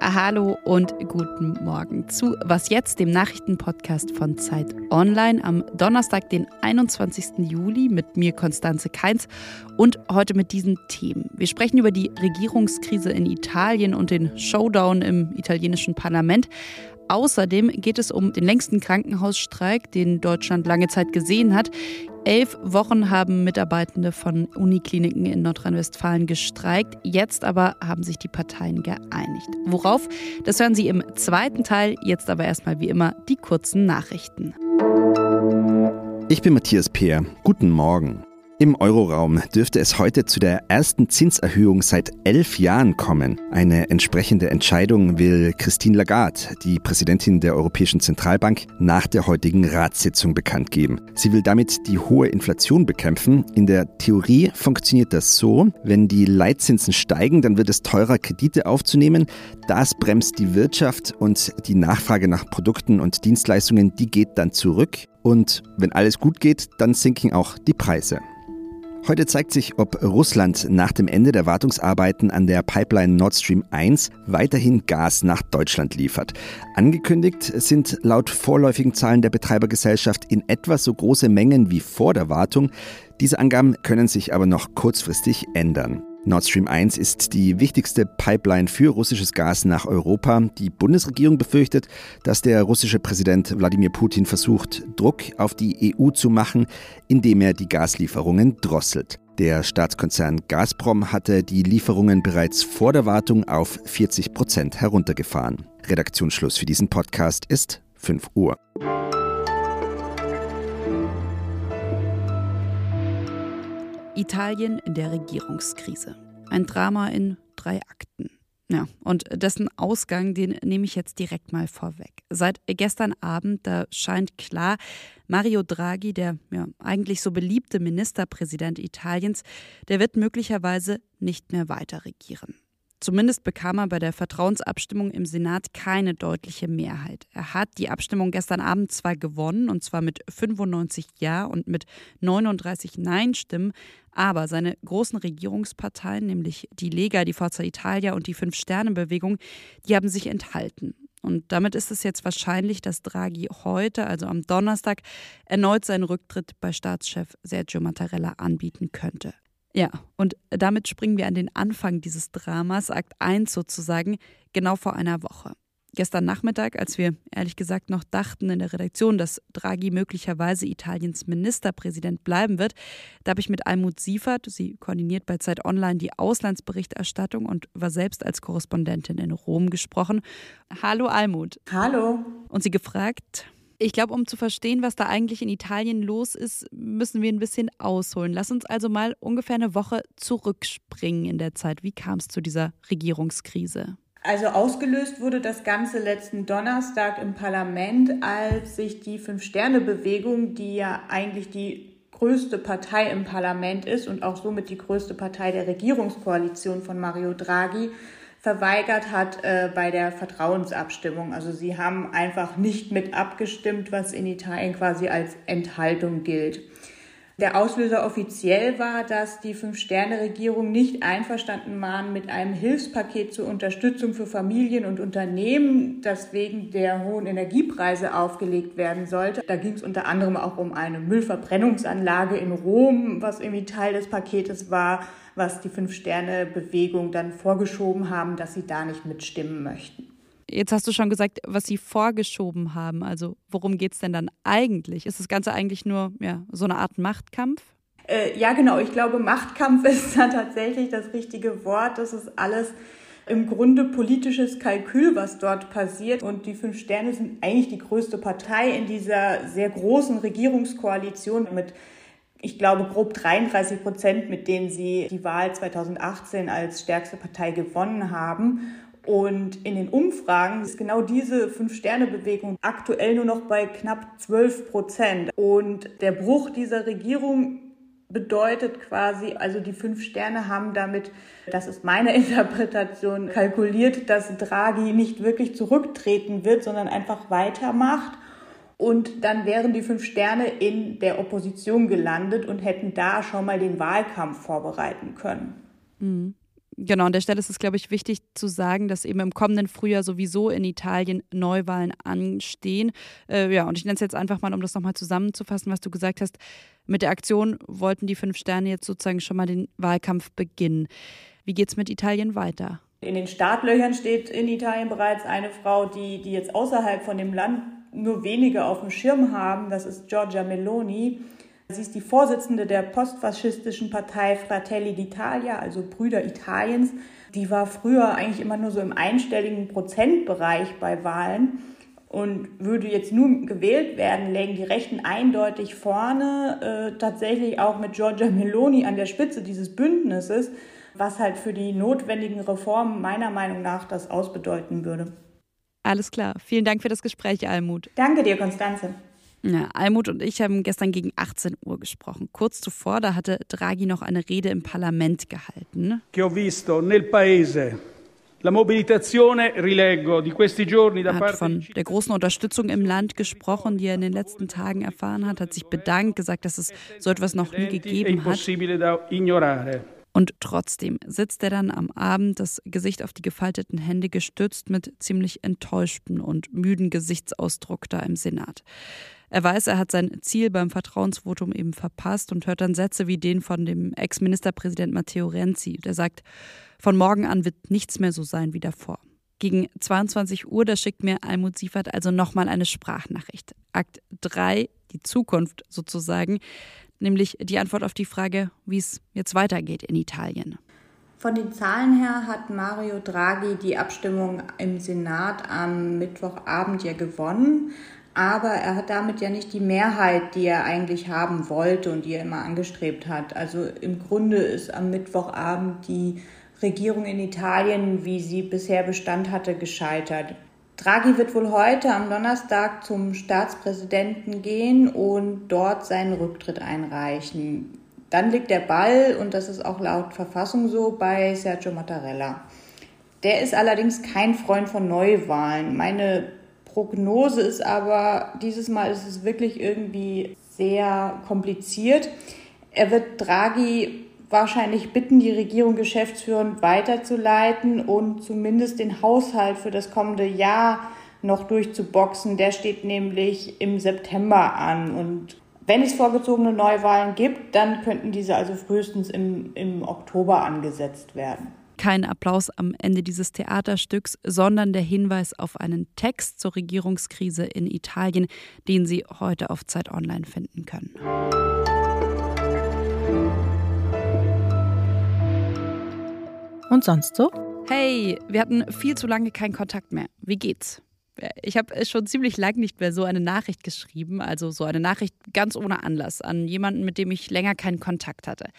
Hallo und guten Morgen zu Was jetzt, dem Nachrichtenpodcast von Zeit Online am Donnerstag, den 21. Juli mit mir Konstanze Keins und heute mit diesen Themen. Wir sprechen über die Regierungskrise in Italien und den Showdown im italienischen Parlament. Außerdem geht es um den längsten Krankenhausstreik, den Deutschland lange Zeit gesehen hat. Elf Wochen haben Mitarbeitende von Unikliniken in Nordrhein-Westfalen gestreikt. Jetzt aber haben sich die Parteien geeinigt. Worauf? Das hören Sie im zweiten Teil. Jetzt aber erstmal wie immer die kurzen Nachrichten. Ich bin Matthias Peer. Guten Morgen. Im Euroraum dürfte es heute zu der ersten Zinserhöhung seit elf Jahren kommen. Eine entsprechende Entscheidung will Christine Lagarde, die Präsidentin der Europäischen Zentralbank, nach der heutigen Ratssitzung bekannt geben. Sie will damit die hohe Inflation bekämpfen. In der Theorie funktioniert das so, wenn die Leitzinsen steigen, dann wird es teurer, Kredite aufzunehmen. Das bremst die Wirtschaft und die Nachfrage nach Produkten und Dienstleistungen, die geht dann zurück. Und wenn alles gut geht, dann sinken auch die Preise. Heute zeigt sich, ob Russland nach dem Ende der Wartungsarbeiten an der Pipeline Nord Stream 1 weiterhin Gas nach Deutschland liefert. Angekündigt sind laut vorläufigen Zahlen der Betreibergesellschaft in etwa so große Mengen wie vor der Wartung. Diese Angaben können sich aber noch kurzfristig ändern. Nord Stream 1 ist die wichtigste Pipeline für russisches Gas nach Europa. Die Bundesregierung befürchtet, dass der russische Präsident Wladimir Putin versucht, Druck auf die EU zu machen, indem er die Gaslieferungen drosselt. Der Staatskonzern Gazprom hatte die Lieferungen bereits vor der Wartung auf 40 Prozent heruntergefahren. Redaktionsschluss für diesen Podcast ist 5 Uhr. Italien in der Regierungskrise. Ein Drama in drei Akten. Ja, und dessen Ausgang, den nehme ich jetzt direkt mal vorweg. Seit gestern Abend, da scheint klar, Mario Draghi, der ja eigentlich so beliebte Ministerpräsident Italiens, der wird möglicherweise nicht mehr weiter regieren. Zumindest bekam er bei der Vertrauensabstimmung im Senat keine deutliche Mehrheit. Er hat die Abstimmung gestern Abend zwar gewonnen, und zwar mit 95 Ja und mit 39 Nein-Stimmen, aber seine großen Regierungsparteien, nämlich die Lega, die Forza Italia und die Fünf-Sterne-Bewegung, die haben sich enthalten. Und damit ist es jetzt wahrscheinlich, dass Draghi heute, also am Donnerstag, erneut seinen Rücktritt bei Staatschef Sergio Mattarella anbieten könnte. Ja, und damit springen wir an den Anfang dieses Dramas, Akt 1 sozusagen, genau vor einer Woche. Gestern Nachmittag, als wir ehrlich gesagt noch dachten in der Redaktion, dass Draghi möglicherweise Italiens Ministerpräsident bleiben wird, da habe ich mit Almut Siefert, sie koordiniert bei Zeit Online die Auslandsberichterstattung und war selbst als Korrespondentin in Rom gesprochen. Hallo Almut. Hallo. Und sie gefragt, ich glaube, um zu verstehen, was da eigentlich in Italien los ist, müssen wir ein bisschen ausholen. Lass uns also mal ungefähr eine Woche zurückspringen in der Zeit. Wie kam es zu dieser Regierungskrise? Also ausgelöst wurde das Ganze letzten Donnerstag im Parlament, als sich die Fünf-Sterne-Bewegung, die ja eigentlich die größte Partei im Parlament ist und auch somit die größte Partei der Regierungskoalition von Mario Draghi, verweigert hat äh, bei der Vertrauensabstimmung. Also sie haben einfach nicht mit abgestimmt, was in Italien quasi als Enthaltung gilt. Der Auslöser offiziell war, dass die Fünf-Sterne-Regierung nicht einverstanden waren mit einem Hilfspaket zur Unterstützung für Familien und Unternehmen, das wegen der hohen Energiepreise aufgelegt werden sollte. Da ging es unter anderem auch um eine Müllverbrennungsanlage in Rom, was irgendwie Teil des Paketes war was die Fünf-Sterne-Bewegung dann vorgeschoben haben, dass sie da nicht mitstimmen möchten. Jetzt hast du schon gesagt, was sie vorgeschoben haben. Also worum geht es denn dann eigentlich? Ist das Ganze eigentlich nur ja, so eine Art Machtkampf? Äh, ja, genau. Ich glaube, Machtkampf ist da tatsächlich das richtige Wort. Das ist alles im Grunde politisches Kalkül, was dort passiert. Und die Fünf Sterne sind eigentlich die größte Partei in dieser sehr großen Regierungskoalition mit ich glaube, grob 33 Prozent, mit denen sie die Wahl 2018 als stärkste Partei gewonnen haben. Und in den Umfragen ist genau diese Fünf-Sterne-Bewegung aktuell nur noch bei knapp 12 Prozent. Und der Bruch dieser Regierung bedeutet quasi, also die fünf Sterne haben damit, das ist meine Interpretation, kalkuliert, dass Draghi nicht wirklich zurücktreten wird, sondern einfach weitermacht Und dann wären die fünf Sterne in der Opposition gelandet und hätten da schon mal den Wahlkampf vorbereiten können. Mhm. Genau, an der Stelle ist es, glaube ich, wichtig zu sagen, dass eben im kommenden Frühjahr sowieso in Italien Neuwahlen anstehen. Äh, ja, und ich nenne es jetzt einfach mal, um das nochmal zusammenzufassen, was du gesagt hast. Mit der Aktion wollten die fünf Sterne jetzt sozusagen schon mal den Wahlkampf beginnen. Wie geht es mit Italien weiter? In den Startlöchern steht in Italien bereits eine Frau, die, die jetzt außerhalb von dem Land nur wenige auf dem Schirm haben. Das ist Giorgia Meloni. Sie ist die Vorsitzende der postfaschistischen Partei Fratelli d'Italia, also Brüder Italiens. Die war früher eigentlich immer nur so im einstelligen Prozentbereich bei Wahlen und würde jetzt nur gewählt werden, lägen die Rechten eindeutig vorne, äh, tatsächlich auch mit Giorgia Meloni an der Spitze dieses Bündnisses, was halt für die notwendigen Reformen meiner Meinung nach das ausbedeuten würde. Alles klar. Vielen Dank für das Gespräch, Almut. Danke dir, Konstanze. Ja, Almut und ich haben gestern gegen 18 Uhr gesprochen. Kurz zuvor, da hatte Draghi noch eine Rede im Parlament gehalten. Che ho visto nel paese La mobilitazione, rileggo, di questi giorni da er hat von der großen Unterstützung im Land gesprochen, die er in den letzten Tagen erfahren hat, hat sich bedankt, gesagt, dass es so etwas noch nie gegeben hat. Und trotzdem sitzt er dann am Abend, das Gesicht auf die gefalteten Hände gestützt, mit ziemlich enttäuschten und müden Gesichtsausdruck da im Senat. Er weiß, er hat sein Ziel beim Vertrauensvotum eben verpasst und hört dann Sätze wie den von dem Ex-Ministerpräsident Matteo Renzi, der sagt, von morgen an wird nichts mehr so sein wie davor. Gegen 22 Uhr, da schickt mir Almut Siefert also nochmal eine Sprachnachricht. Akt 3, die Zukunft sozusagen, nämlich die Antwort auf die Frage, wie es jetzt weitergeht in Italien. Von den Zahlen her hat Mario Draghi die Abstimmung im Senat am Mittwochabend ja gewonnen aber er hat damit ja nicht die Mehrheit, die er eigentlich haben wollte und die er immer angestrebt hat. Also im Grunde ist am Mittwochabend die Regierung in Italien, wie sie bisher Bestand hatte, gescheitert. Draghi wird wohl heute am Donnerstag zum Staatspräsidenten gehen und dort seinen Rücktritt einreichen. Dann liegt der Ball, und das ist auch laut Verfassung so, bei Sergio Mattarella. Der ist allerdings kein Freund von Neuwahlen. Meine Prognose ist aber, dieses Mal ist es wirklich irgendwie sehr kompliziert. Er wird Draghi wahrscheinlich bitten, die Regierung geschäftsführend weiterzuleiten und zumindest den Haushalt für das kommende Jahr noch durchzuboxen. Der steht nämlich im September an. Und wenn es vorgezogene Neuwahlen gibt, dann könnten diese also frühestens im, im Oktober angesetzt werden kein Applaus am Ende dieses Theaterstücks, sondern der Hinweis auf einen Text zur Regierungskrise in Italien, den Sie heute auf Zeit Online finden können. Und sonst so? Hey, wir hatten viel zu lange keinen Kontakt mehr. Wie geht's? Ich habe schon ziemlich lange nicht mehr so eine Nachricht geschrieben, also so eine Nachricht ganz ohne Anlass an jemanden, mit dem ich länger keinen Kontakt hatte.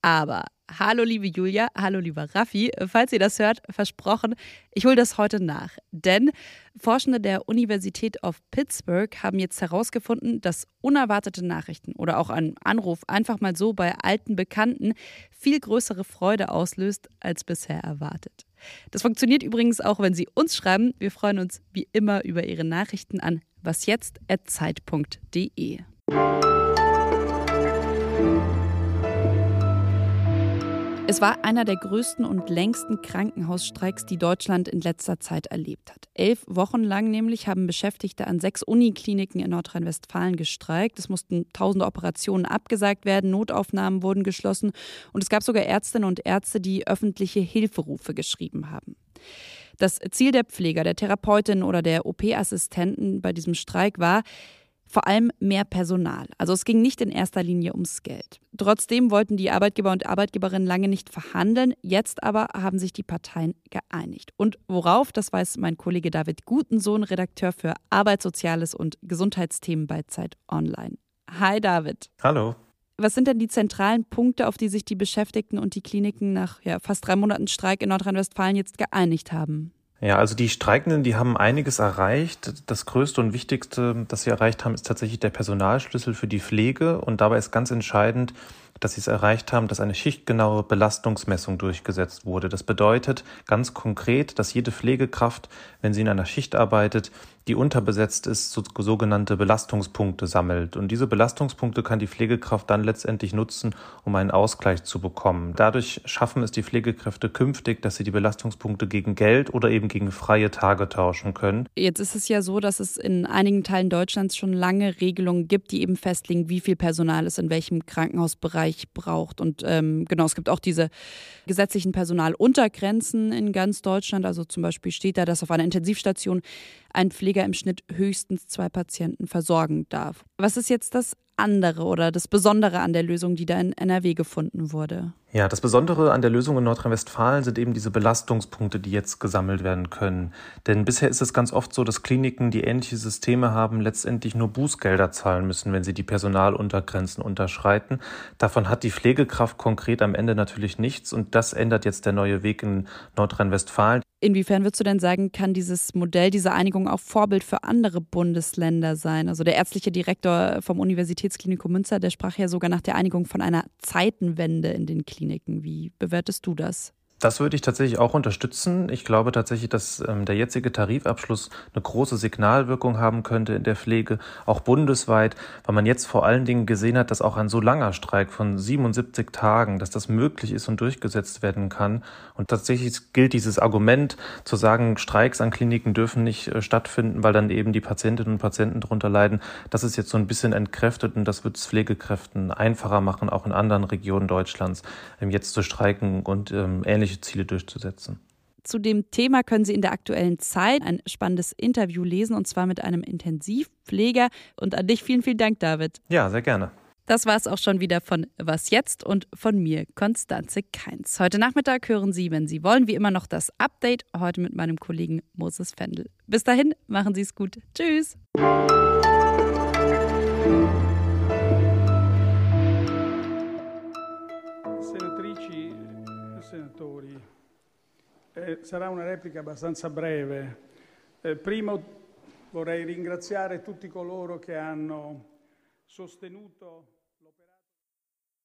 Aber hallo liebe Julia, hallo lieber Raffi, falls ihr das hört, versprochen, ich hole das heute nach. Denn Forschende der Universität of Pittsburgh haben jetzt herausgefunden, dass unerwartete Nachrichten oder auch ein Anruf einfach mal so bei alten Bekannten viel größere Freude auslöst als bisher erwartet. Das funktioniert übrigens auch, wenn Sie uns schreiben. Wir freuen uns wie immer über Ihre Nachrichten an wasjetzt.zeit.de. Es war einer der größten und längsten Krankenhausstreiks, die Deutschland in letzter Zeit erlebt hat. Elf Wochen lang nämlich haben Beschäftigte an sechs Unikliniken in Nordrhein-Westfalen gestreikt. Es mussten tausende Operationen abgesagt werden, Notaufnahmen wurden geschlossen und es gab sogar Ärztinnen und Ärzte, die öffentliche Hilferufe geschrieben haben. Das Ziel der Pfleger, der Therapeutin oder der OP-Assistenten bei diesem Streik war, vor allem mehr Personal. Also es ging nicht in erster Linie ums Geld. Trotzdem wollten die Arbeitgeber und Arbeitgeberinnen lange nicht verhandeln. Jetzt aber haben sich die Parteien geeinigt. Und worauf, das weiß mein Kollege David Gutensohn, Redakteur für Arbeitssoziales und Gesundheitsthemen bei Zeit Online. Hi David. Hallo. Was sind denn die zentralen Punkte, auf die sich die Beschäftigten und die Kliniken nach ja, fast drei Monaten Streik in Nordrhein-Westfalen jetzt geeinigt haben? Ja, also die Streikenden, die haben einiges erreicht. Das Größte und Wichtigste, das sie erreicht haben, ist tatsächlich der Personalschlüssel für die Pflege. Und dabei ist ganz entscheidend, dass sie es erreicht haben, dass eine schichtgenaue Belastungsmessung durchgesetzt wurde. Das bedeutet ganz konkret, dass jede Pflegekraft, wenn sie in einer Schicht arbeitet, die unterbesetzt ist, so, sogenannte Belastungspunkte sammelt. Und diese Belastungspunkte kann die Pflegekraft dann letztendlich nutzen, um einen Ausgleich zu bekommen. Dadurch schaffen es die Pflegekräfte künftig, dass sie die Belastungspunkte gegen Geld oder eben gegen freie Tage tauschen können. Jetzt ist es ja so, dass es in einigen Teilen Deutschlands schon lange Regelungen gibt, die eben festlegen, wie viel Personal es in welchem Krankenhausbereich braucht. Und ähm, genau, es gibt auch diese gesetzlichen Personaluntergrenzen in ganz Deutschland. Also zum Beispiel steht da, dass auf einer Intensivstation ein Pfleger im Schnitt höchstens zwei Patienten versorgen darf. Was ist jetzt das andere oder das Besondere an der Lösung, die da in NRW gefunden wurde? Ja, das Besondere an der Lösung in Nordrhein-Westfalen sind eben diese Belastungspunkte, die jetzt gesammelt werden können. Denn bisher ist es ganz oft so, dass Kliniken, die ähnliche Systeme haben, letztendlich nur Bußgelder zahlen müssen, wenn sie die Personaluntergrenzen unterschreiten. Davon hat die Pflegekraft konkret am Ende natürlich nichts und das ändert jetzt der neue Weg in Nordrhein-Westfalen. Inwiefern würdest du denn sagen, kann dieses Modell, diese Einigung auch Vorbild für andere Bundesländer sein? Also der ärztliche Direktor vom Universitätsklinikum Münster, der sprach ja sogar nach der Einigung von einer Zeitenwende in den Kliniken. Wie bewertest du das? Das würde ich tatsächlich auch unterstützen. Ich glaube tatsächlich, dass ähm, der jetzige Tarifabschluss eine große Signalwirkung haben könnte in der Pflege, auch bundesweit, weil man jetzt vor allen Dingen gesehen hat, dass auch ein so langer Streik von 77 Tagen, dass das möglich ist und durchgesetzt werden kann. Und tatsächlich gilt dieses Argument zu sagen, Streiks an Kliniken dürfen nicht äh, stattfinden, weil dann eben die Patientinnen und Patienten darunter leiden. Das ist jetzt so ein bisschen entkräftet und das wird es Pflegekräften einfacher machen, auch in anderen Regionen Deutschlands ähm, jetzt zu streiken und ähm, ähnlich ähnliche Ziele durchzusetzen. Zu dem Thema können Sie in der aktuellen Zeit ein spannendes Interview lesen und zwar mit einem Intensivpfleger. Und an dich vielen, vielen Dank, David. Ja, sehr gerne. Das war es auch schon wieder von Was jetzt und von mir, Konstanze Keins. Heute Nachmittag hören Sie, wenn Sie wollen, wie immer noch das Update, heute mit meinem Kollegen Moses Fendel. Bis dahin, machen Sie es gut. Tschüss. Eh, sarà una replica abbastanza breve. Eh, primo vorrei ringraziare tutti coloro che hanno sostenuto